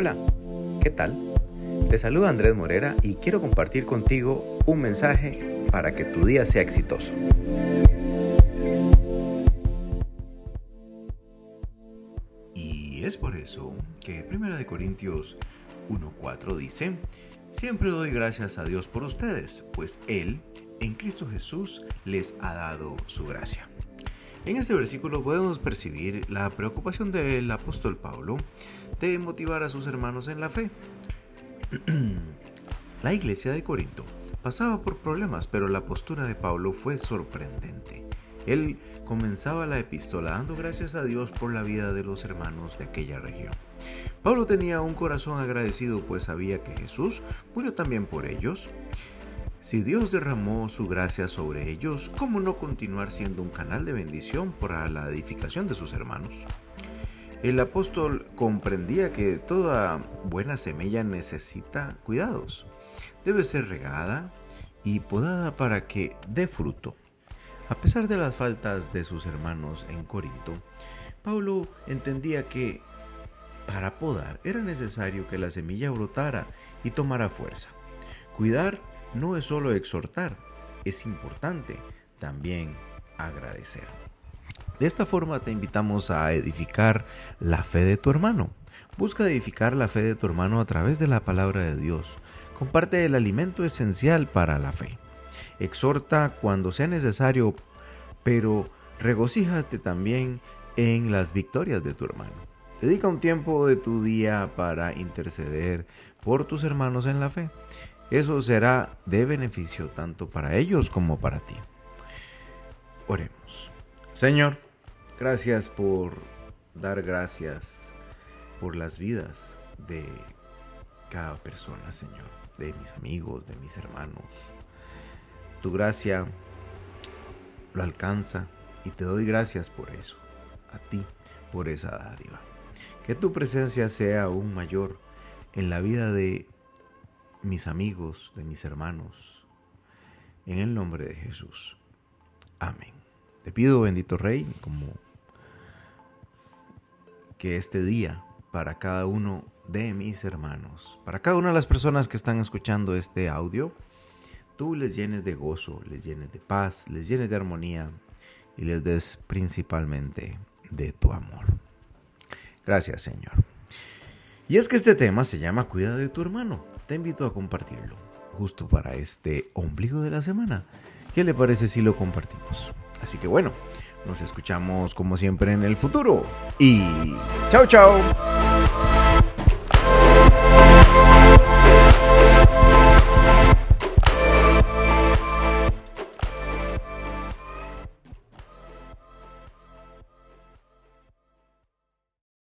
Hola, ¿qué tal? Te saluda Andrés Morera y quiero compartir contigo un mensaje para que tu día sea exitoso. Y es por eso que 1 Corintios 1.4 dice, Siempre doy gracias a Dios por ustedes, pues Él, en Cristo Jesús, les ha dado su gracia. En este versículo podemos percibir la preocupación del apóstol Pablo de motivar a sus hermanos en la fe. la iglesia de Corinto pasaba por problemas, pero la postura de Pablo fue sorprendente. Él comenzaba la epístola dando gracias a Dios por la vida de los hermanos de aquella región. Pablo tenía un corazón agradecido pues sabía que Jesús murió también por ellos si Dios derramó su gracia sobre ellos, ¿cómo no continuar siendo un canal de bendición para la edificación de sus hermanos? El apóstol comprendía que toda buena semilla necesita cuidados. Debe ser regada y podada para que dé fruto. A pesar de las faltas de sus hermanos en Corinto, Pablo entendía que para podar era necesario que la semilla brotara y tomara fuerza. Cuidar no es solo exhortar, es importante también agradecer. De esta forma te invitamos a edificar la fe de tu hermano. Busca edificar la fe de tu hermano a través de la palabra de Dios. Comparte el alimento esencial para la fe. Exhorta cuando sea necesario, pero regocíjate también en las victorias de tu hermano. Dedica un tiempo de tu día para interceder por tus hermanos en la fe. Eso será de beneficio tanto para ellos como para ti. Oremos. Señor, gracias por dar gracias por las vidas de cada persona, Señor, de mis amigos, de mis hermanos. Tu gracia lo alcanza y te doy gracias por eso, a ti, por esa dádiva. Que tu presencia sea aún mayor en la vida de mis amigos, de mis hermanos, en el nombre de Jesús. Amén. Te pido, bendito Rey, como que este día para cada uno de mis hermanos, para cada una de las personas que están escuchando este audio, tú les llenes de gozo, les llenes de paz, les llenes de armonía y les des principalmente de tu amor. Gracias, Señor. Y es que este tema se llama Cuida de tu hermano te invito a compartirlo justo para este ombligo de la semana. ¿Qué le parece si lo compartimos? Así que bueno, nos escuchamos como siempre en el futuro. Y chao, chao.